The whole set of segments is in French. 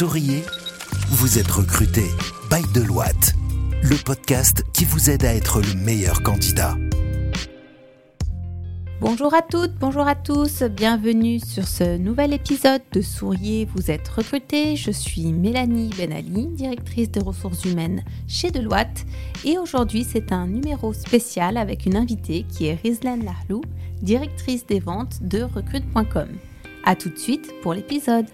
souriez Vous êtes recruté by Deloitte, le podcast qui vous aide à être le meilleur candidat. Bonjour à toutes, bonjour à tous, bienvenue sur ce nouvel épisode de Souriez, vous êtes recruté. Je suis Mélanie Benali, directrice des ressources humaines chez Deloitte et aujourd'hui c'est un numéro spécial avec une invitée qui est Rizlan Lahlou, directrice des ventes de recrute.com. A tout de suite pour l'épisode.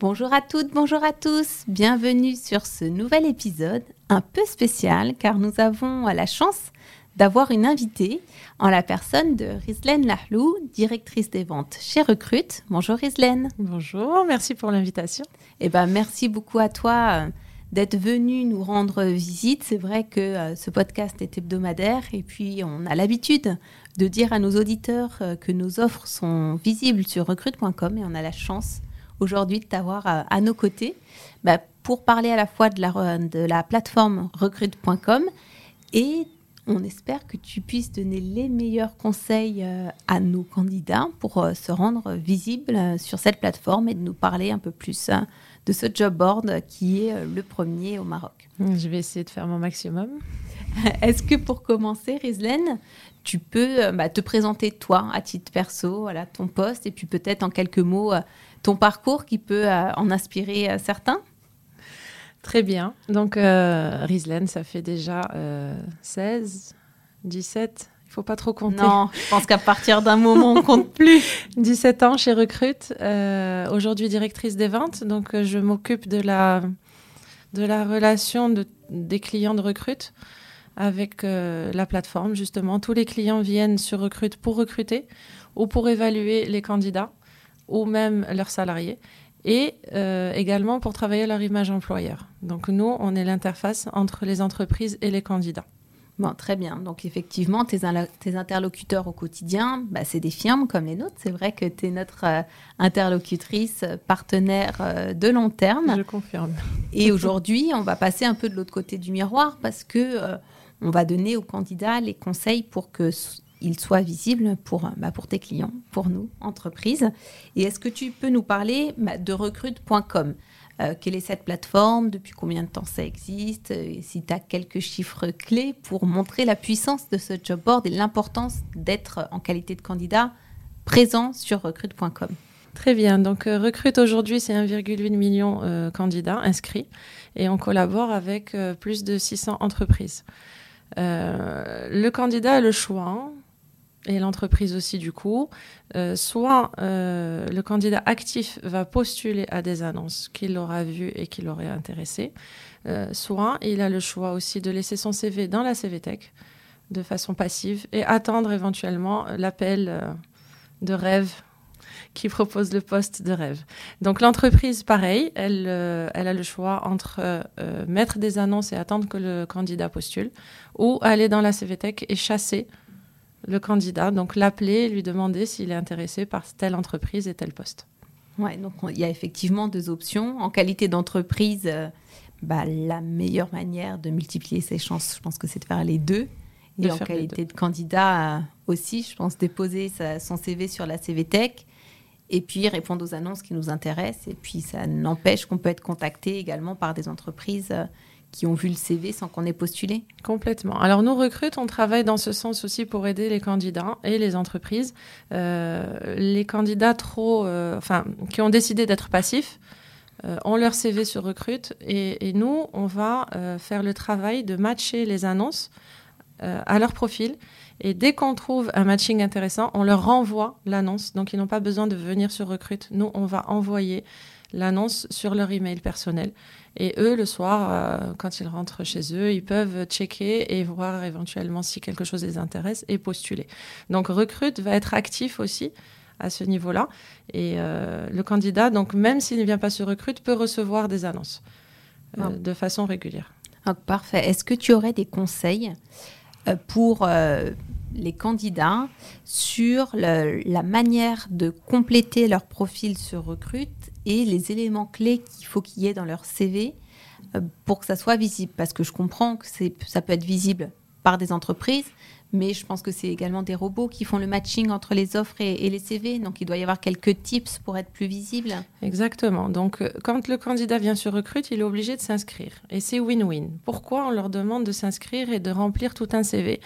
Bonjour à toutes, bonjour à tous, bienvenue sur ce nouvel épisode un peu spécial car nous avons la chance d'avoir une invitée en la personne de Rizlen Lahlou, directrice des ventes chez Recrute. Bonjour Rizlen. Bonjour, merci pour l'invitation. Eh ben, merci beaucoup à toi euh, d'être venu nous rendre visite. C'est vrai que euh, ce podcast est hebdomadaire et puis on a l'habitude de dire à nos auditeurs euh, que nos offres sont visibles sur recrute.com et on a la chance aujourd'hui de t'avoir à, nos côtés bah, pour parler à la fois de la, de la plateforme recrute.com et on espère que tu puisses donner les meilleurs conseils euh, à nos candidats pour euh, se rendre visibles euh, sur cette plateforme et de nous parler un peu plus hein, de ce job board qui est le premier au Maroc. Je vais essayer de faire mon maximum. Est-ce que pour commencer, Rizlen, tu peux bah, te présenter toi à titre perso, voilà, ton poste et puis peut-être en quelques mots ton parcours qui peut en inspirer certains? Très bien. Donc, euh, ça fait déjà 16, 17, il faut pas trop compter. Non, je pense qu'à partir d'un moment, on compte plus. 17 ans chez Recrute, euh, aujourd'hui directrice des ventes. Donc, euh, je m'occupe de la, de la relation de, des clients de Recrute avec euh, la plateforme. Justement, tous les clients viennent sur Recrute pour recruter ou pour évaluer les candidats ou même leurs salariés et euh, également pour travailler leur image employeur. Donc nous, on est l'interface entre les entreprises et les candidats. Bon, très bien. Donc effectivement, tes, interlocuteurs au quotidien, bah, c'est des firmes comme les nôtres. C'est vrai que tu es notre euh, interlocutrice, partenaire euh, de long terme. Je confirme. Et aujourd'hui, on va passer un peu de l'autre côté du miroir parce que on va donner aux candidats les conseils pour que il soit visible pour, bah, pour tes clients, pour nous, entreprises. Et est-ce que tu peux nous parler bah, de recrute.com euh, Quelle est cette plateforme? Depuis combien de temps ça existe? Et si tu as quelques chiffres clés pour montrer la puissance de ce job board et l'importance d'être en qualité de candidat présent sur recrute.com Très bien. Donc, euh, Recrute aujourd'hui, c'est 1,8 million de euh, candidats inscrits et on collabore avec plus de 600 entreprises. Le candidat a le choix et l'entreprise aussi du coup, euh, soit euh, le candidat actif va postuler à des annonces qu'il aura vues et qui l'auraient intéressé, euh, soit il a le choix aussi de laisser son CV dans la CVTech de façon passive et attendre éventuellement l'appel de rêve qui propose le poste de rêve. Donc l'entreprise, pareil, elle, elle a le choix entre mettre des annonces et attendre que le candidat postule, ou aller dans la CVTech et chasser le candidat, donc l'appeler, lui demander s'il est intéressé par telle entreprise et tel poste. Ouais, donc il y a effectivement deux options. En qualité d'entreprise, euh, bah, la meilleure manière de multiplier ses chances, je pense que c'est de faire les deux. Et en qualité de candidat euh, aussi, je pense déposer son CV sur la CVTech et puis répondre aux annonces qui nous intéressent. Et puis ça n'empêche qu'on peut être contacté également par des entreprises euh, qui ont vu le CV sans qu'on ait postulé Complètement. Alors nous recrute, on travaille dans ce sens aussi pour aider les candidats et les entreprises. Euh, les candidats trop, euh, enfin, qui ont décidé d'être passifs, euh, ont leur CV sur recrute et nous, on va faire le travail de matcher les annonces à leur profil. Et dès qu'on trouve un matching intéressant, on leur renvoie l'annonce. Donc ils n'ont pas besoin de venir sur recrute. Nous, on va envoyer l'annonce sur leur email personnel. Et eux, le soir, euh, quand ils rentrent chez eux, ils peuvent checker et voir éventuellement si quelque chose les intéresse et postuler. Donc, Recrute va être actif aussi à ce niveau-là. Et euh, le candidat, donc même s'il ne vient pas sur Recrute, peut recevoir des annonces euh, de façon régulière. Ah, parfait. Est-ce que tu aurais des conseils pour les candidats sur la manière de compléter leur profil sur Recrute et les éléments clés qu'il faut qu'il y ait dans leur CV euh, pour que ça soit visible. Parce que je comprends que ça peut être visible par des entreprises, mais je pense que c'est également des robots qui font le matching entre les offres et, les CV. Donc il doit y avoir quelques tips pour être plus visible. Exactement. Donc euh, quand le candidat vient sur recrute, il est obligé de s'inscrire. Et c'est win-win. Pourquoi on leur demande de s'inscrire et de remplir tout un CV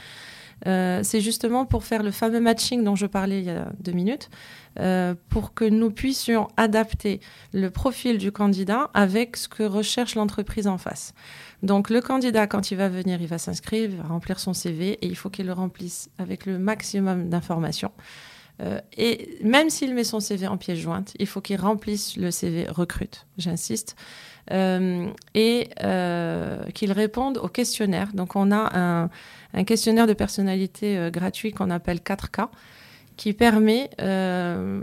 euh, c'est justement pour faire le fameux matching dont je parlais il y a deux minutes, euh, pour que nous puissions adapter le profil du candidat avec ce que recherche l'entreprise en face. Donc le candidat, quand il va venir, il va s'inscrire, il va remplir son CV et il faut qu'il le remplisse avec le maximum d'informations. Euh, et même s'il met son CV en pièce jointe, il faut qu'il remplisse le CV recrute, j'insiste, euh, et euh, qu'il réponde au questionnaire. Donc on a un, un questionnaire de personnalité gratuit qu'on appelle 4K, qui permet euh,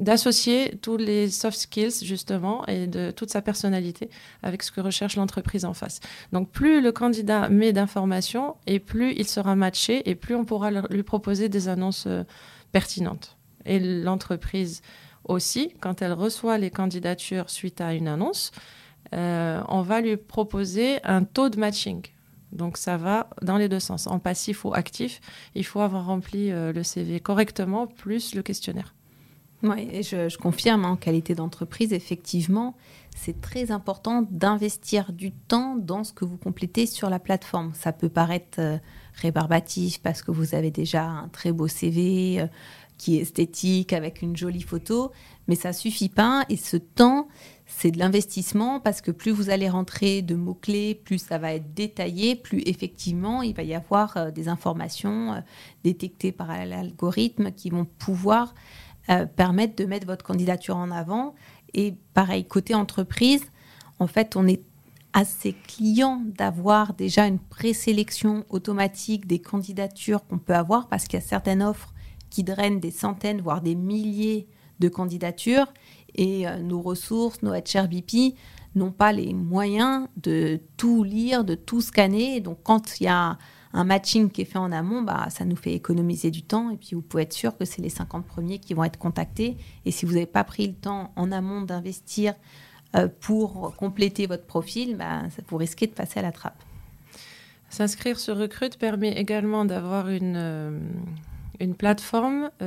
d'associer tous les soft skills justement et de toute sa personnalité avec ce que recherche l'entreprise en face. Donc plus le candidat met d'informations et plus il sera matché et plus on pourra lui proposer des annonces euh, pertinentes. Et l'entreprise aussi, quand elle reçoit les candidatures suite à une annonce, euh, on va lui proposer un taux de matching. Donc ça va dans les deux sens, en passif ou actif. Il faut avoir rempli euh, le CV correctement, plus le questionnaire. Oui, je, confirme, en qualité d'entreprise, effectivement, c'est très important d'investir du temps dans ce que vous complétez sur la plateforme. Ça peut paraître euh, rébarbatif parce que vous avez déjà un très beau CV euh, qui est esthétique avec une jolie photo, mais ça suffit pas. Et ce temps, c'est de l'investissement parce que plus vous allez rentrer de mots-clés, plus ça va être détaillé, plus effectivement il va y avoir euh, des informations euh, détectées par l'algorithme qui vont pouvoir euh, permettre de mettre votre candidature en avant. Et pareil, côté entreprise, en fait, on est assez client d'avoir déjà une présélection automatique des candidatures qu'on peut avoir parce qu'il y a certaines offres qui drainent des centaines, voire des milliers de candidatures et euh, nos ressources, nos HRBP n'ont pas les moyens de tout lire, de tout scanner. Donc quand il y a un matching qui est fait en amont, bah, ça nous fait économiser du temps. Et puis vous pouvez être sûr que c'est les 50 premiers qui vont être contactés. Et si vous n'avez pas pris le temps en amont d'investir euh, pour compléter votre profil, bah, vous risquez de passer à la trappe. S'inscrire sur Recrute permet également d'avoir une, euh, une plateforme où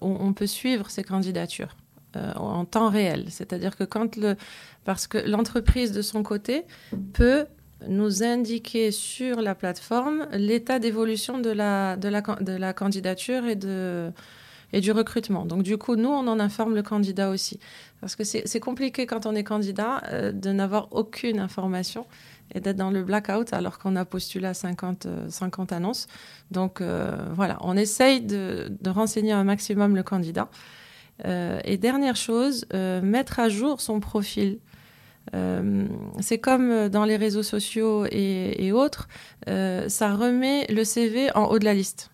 on peut suivre ses candidatures. Euh, en temps réel. C'est-à-dire que quand le, parce que l'entreprise de son côté peut nous indiquer sur la plateforme l'état d'évolution de la, de, la, de la candidature et, de, et du recrutement. Donc du coup, nous, on en informe le candidat aussi. Parce que c'est compliqué quand on est candidat euh, de n'avoir aucune information et d'être dans le blackout alors qu'on a postulé à 50, 50 euh, annonces. Donc voilà, on essaye de, renseigner un maximum le candidat. Euh, et dernière chose, euh, mettre à jour son profil. Euh, c'est comme dans les réseaux sociaux et, autres, ça remet le CV en haut de la liste.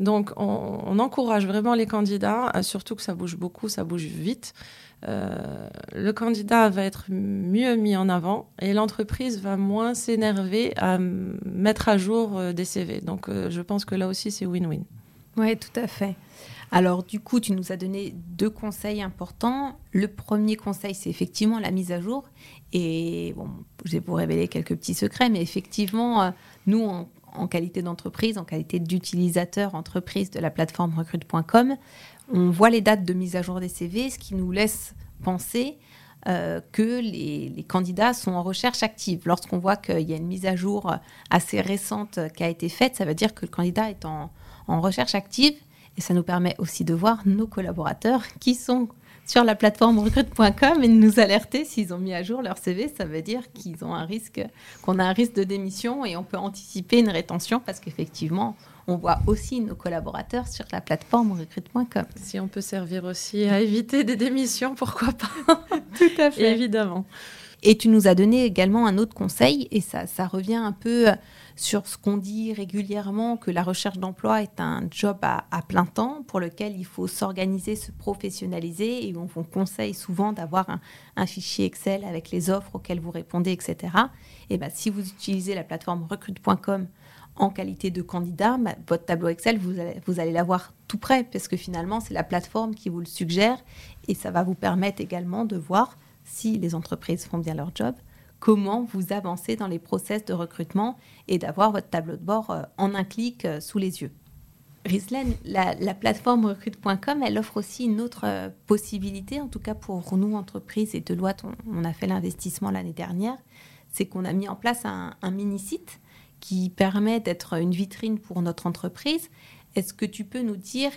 Donc on, encourage vraiment les candidats, surtout que ça bouge beaucoup, ça bouge vite. le candidat va être mieux mis en avant et l'entreprise va moins s'énerver à mettre à jour des CV. Donc je pense que là aussi c'est win-win. Oui, tout à fait. Alors du coup, tu nous as donné deux conseils importants. Le premier conseil, c'est effectivement la mise à jour. Et bon, je vais vous révéler quelques petits secrets, mais effectivement, euh, nous, en, qualité d'entreprise, en qualité d'utilisateur entreprise de la plateforme recrute.com, on voit les dates de mise à jour des CV, ce qui nous laisse penser euh, que les, candidats sont en recherche active. Lorsqu'on voit qu'il y a une mise à jour assez récente qui a été faite, ça veut dire que le candidat est en, en recherche active et ça nous permet aussi de voir nos collaborateurs qui sont sur la plateforme recrute.com et de nous alerter s'ils ont mis à jour leur CV. Ça veut dire qu'ils ont un risque, qu'on a un risque de démission et on peut anticiper une rétention parce qu'effectivement, on voit aussi nos collaborateurs sur la plateforme recrute.com. Si on peut servir aussi à éviter des démissions, pourquoi pas? Tout à fait. Évidemment. Et tu nous as donné également un autre conseil, et ça, ça revient un peu sur ce qu'on dit régulièrement, que la recherche d'emploi est un job à, plein temps pour lequel il faut s'organiser, se professionnaliser, et on vous conseille souvent d'avoir un, fichier Excel avec les offres auxquelles vous répondez, etc. Et ben, si vous utilisez la plateforme recrute.com en qualité de candidat, bah, votre tableau Excel, vous allez, vous allez l'avoir tout prêt, parce que finalement, c'est la plateforme qui vous le suggère, et ça va vous permettre également de voir si les entreprises font bien leur job, comment vous avancez dans les process de recrutement et d'avoir votre tableau de bord euh, en un clic euh, sous les yeux. Rislaine, la, plateforme recrute.com, elle offre aussi une autre euh, possibilité, en tout cas pour nous, entreprises et Deloitte, on, on a fait l'investissement l'année dernière, c'est qu'on a mis en place un, un mini-site qui permet d'être une vitrine pour notre entreprise. Est-ce que tu peux nous dire,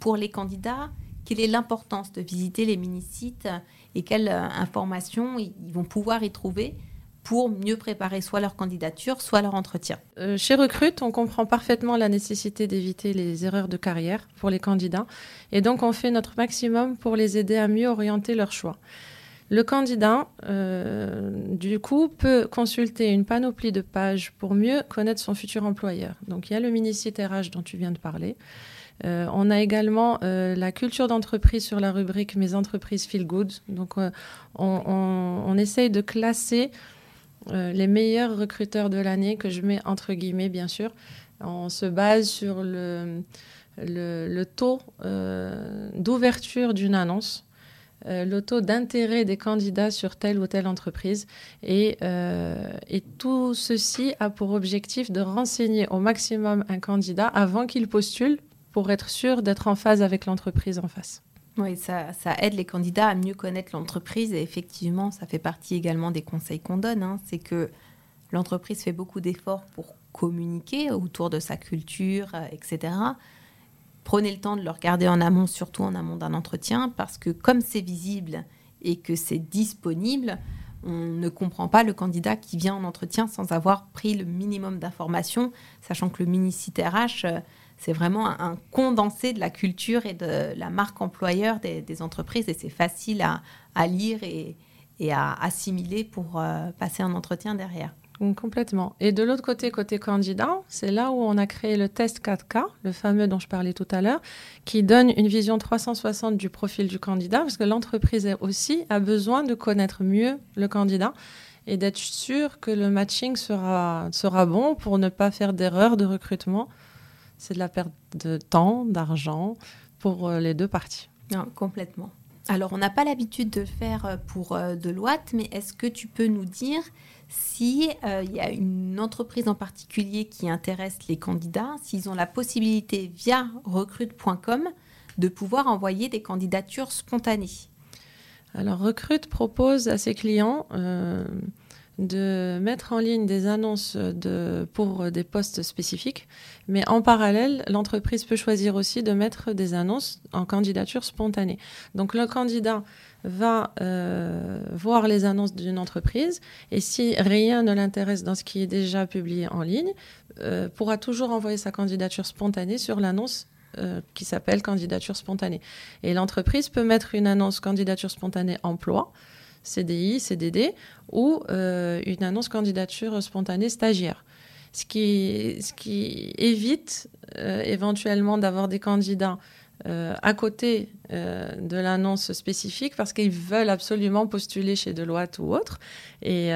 pour les candidats, quelle est l'importance de visiter les mini-sites et quelles euh, informations ils vont pouvoir y trouver pour mieux préparer soit leur candidature, soit leur entretien. Euh, chez Recrute, on comprend parfaitement la nécessité d'éviter les erreurs de carrière pour les candidats et donc on fait notre maximum pour les aider à mieux orienter leur choix. Le candidat, euh, du coup, peut consulter une panoplie de pages pour mieux connaître son futur employeur. Donc il y a le mini-site RH dont tu viens de parler. Euh, on a également euh, la culture d'entreprise sur la rubrique Mes entreprises feel good. Donc, euh, on, essaye de classer les meilleurs recruteurs de l'année, que je mets entre guillemets, bien sûr. On se base sur le, taux d'ouverture d'une annonce. le taux d'intérêt des candidats sur telle ou telle entreprise. Et, tout ceci a pour objectif de renseigner au maximum un candidat avant qu'il postule pour être sûr d'être en phase avec l'entreprise en face. Oui, ça, aide les candidats à mieux connaître l'entreprise et effectivement, ça fait partie également des conseils qu'on donne. Hein. C'est que l'entreprise fait beaucoup d'efforts pour communiquer autour de sa culture, euh, etc. Prenez le temps de le regarder en amont, surtout en amont d'un entretien, parce que comme c'est visible et que c'est disponible, on ne comprend pas le candidat qui vient en entretien sans avoir pris le minimum d'informations, sachant que le mini-site RH, euh, c'est vraiment un, condensé de la culture et de la marque employeur des, entreprises et c'est facile à, lire et, à assimiler pour euh, passer un entretien derrière. Complètement. Et de l'autre côté, côté candidat, c'est là où on a créé le test 4K, le fameux dont je parlais tout à l'heure, qui donne une vision 360 du profil du candidat, parce que l'entreprise aussi a besoin de connaître mieux le candidat et d'être sûr que le matching sera, sera bon pour ne pas faire d'erreur de recrutement c'est de la perte de temps, d'argent pour euh, les deux parties. Non, complètement. Alors, on n'a pas l'habitude de le faire euh, pour euh, Deloitte, mais est-ce que tu peux nous dire s'il il y a une entreprise en particulier qui intéresse les candidats, s'ils ont la possibilité via recrute.com de pouvoir envoyer des candidatures spontanées? Alors, Recrute propose à ses clients de mettre en ligne des annonces pour des postes spécifiques, mais en parallèle, l'entreprise peut choisir aussi de mettre des annonces en candidature spontanée. Donc le candidat va euh, voir les annonces d'une entreprise et si rien ne l'intéresse dans ce qui est déjà publié en ligne, euh, pourra toujours envoyer sa candidature spontanée sur l'annonce euh, qui s'appelle candidature spontanée. Et l'entreprise peut mettre une annonce candidature spontanée emploi CDI, CDD, ou euh, une annonce candidature spontanée stagiaire. Ce qui, évite euh, éventuellement d'avoir des candidats euh, à côté de l'annonce spécifique parce qu'ils veulent absolument postuler chez Deloitte ou autre. Et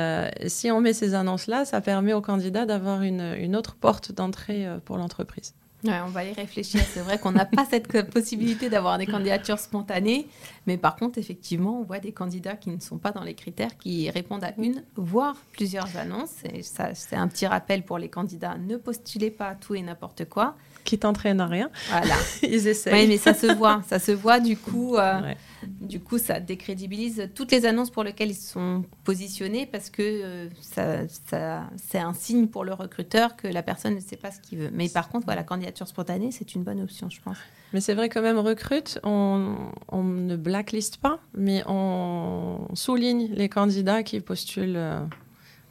si on met ces annonces-là, ça permet aux candidats d'avoir une autre porte d'entrée pour l'entreprise on va y réfléchir. C'est vrai qu'on n'a pas cette possibilité d'avoir des candidatures spontanées, mais par contre, effectivement, on voit des candidats qui ne sont pas dans les critères, qui répondent à une, voire plusieurs annonces. Et ça, c'est un petit rappel pour les candidats ne postulez pas tout et n'importe quoi. Qui t'entraînent à rien. Voilà. Ils essayent. Oui, mais ça se voit. Ça se voit du coup. Euh, du coup, ça décrédibilise toutes les annonces pour lesquelles ils sont positionnés parce que euh, ça, c'est un signe pour le recruteur que la personne ne sait pas ce qu'il veut. Mais par contre, voilà, la candidature spontanée, c'est une bonne option, je pense. Mais c'est vrai quand même, recrute, on, ne blacklist pas, mais on souligne les candidats qui postulent euh,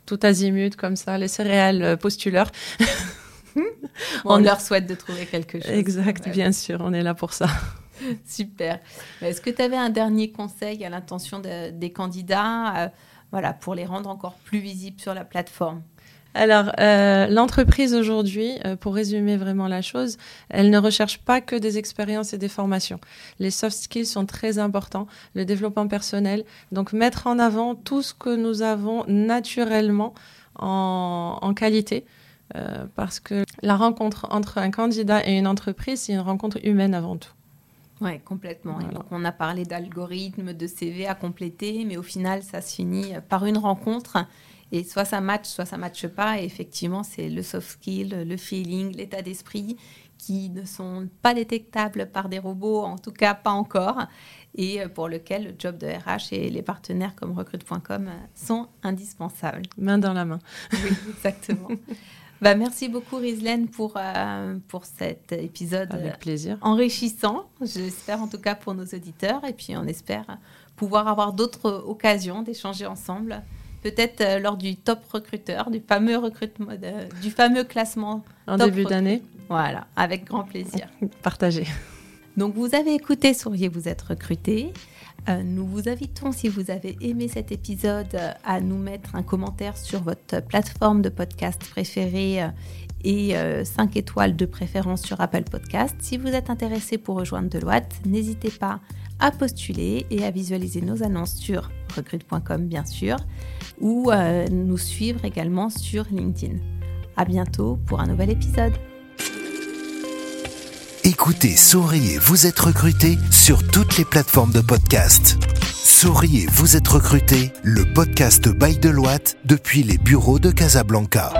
tout azimut comme ça, les céréales euh, postuleurs. on, leur souhaite de trouver quelque chose. Exact, bien sûr, on est là pour ça. Super. Est-ce que tu avais un dernier conseil à l'intention des candidats euh, voilà, pour les rendre encore plus visibles sur la plateforme? Alors, euh, l'entreprise aujourd'hui, euh, pour résumer vraiment la chose, elle ne recherche pas que des expériences et des formations. Les soft skills sont très importants, le développement personnel. Donc, mettre en avant tout ce que nous avons naturellement en, en qualité. parce que la rencontre entre un candidat et une entreprise, c'est une rencontre humaine avant tout. Oui, complètement. donc, on a parlé d'algorithmes, de CV à compléter, mais au final, ça se finit par une rencontre. Et soit ça match, soit ça matche pas. Et effectivement, c'est le soft skill, le feeling, l'état d'esprit qui ne sont pas détectables par des robots, en tout cas pas encore, et pour lequel le job de RH et les partenaires comme recrute.com sont indispensables. Main dans la main. Oui, exactement. Bah, merci beaucoup, Rislaine, pour, euh, pour cet épisode Avec plaisir. enrichissant. J'espère en tout cas pour nos auditeurs. Et puis, on espère pouvoir avoir d'autres occasions d'échanger ensemble. Peut-être euh, lors du top recruteur, du fameux recrutement, du fameux classement. En début d'année. Voilà, avec grand plaisir. Partagez. Donc, vous avez écouté Souriez, vous êtes recruté. Euh, nous vous invitons, si vous avez aimé cet épisode, à nous mettre un commentaire sur votre plateforme de podcast préférée euh, et 5 euh, étoiles de préférence sur Apple Podcast. Si vous êtes intéressé pour rejoindre Deloitte, n'hésitez pas à postuler et à visualiser nos annonces sur recrute.com bien sûr ou nous suivre également sur LinkedIn. À bientôt pour un nouvel épisode. Écoutez Souriez, vous êtes recruté sur toutes les plateformes de podcast. Souriez, vous êtes recruté, le podcast by Deloitte depuis les bureaux de Casablanca.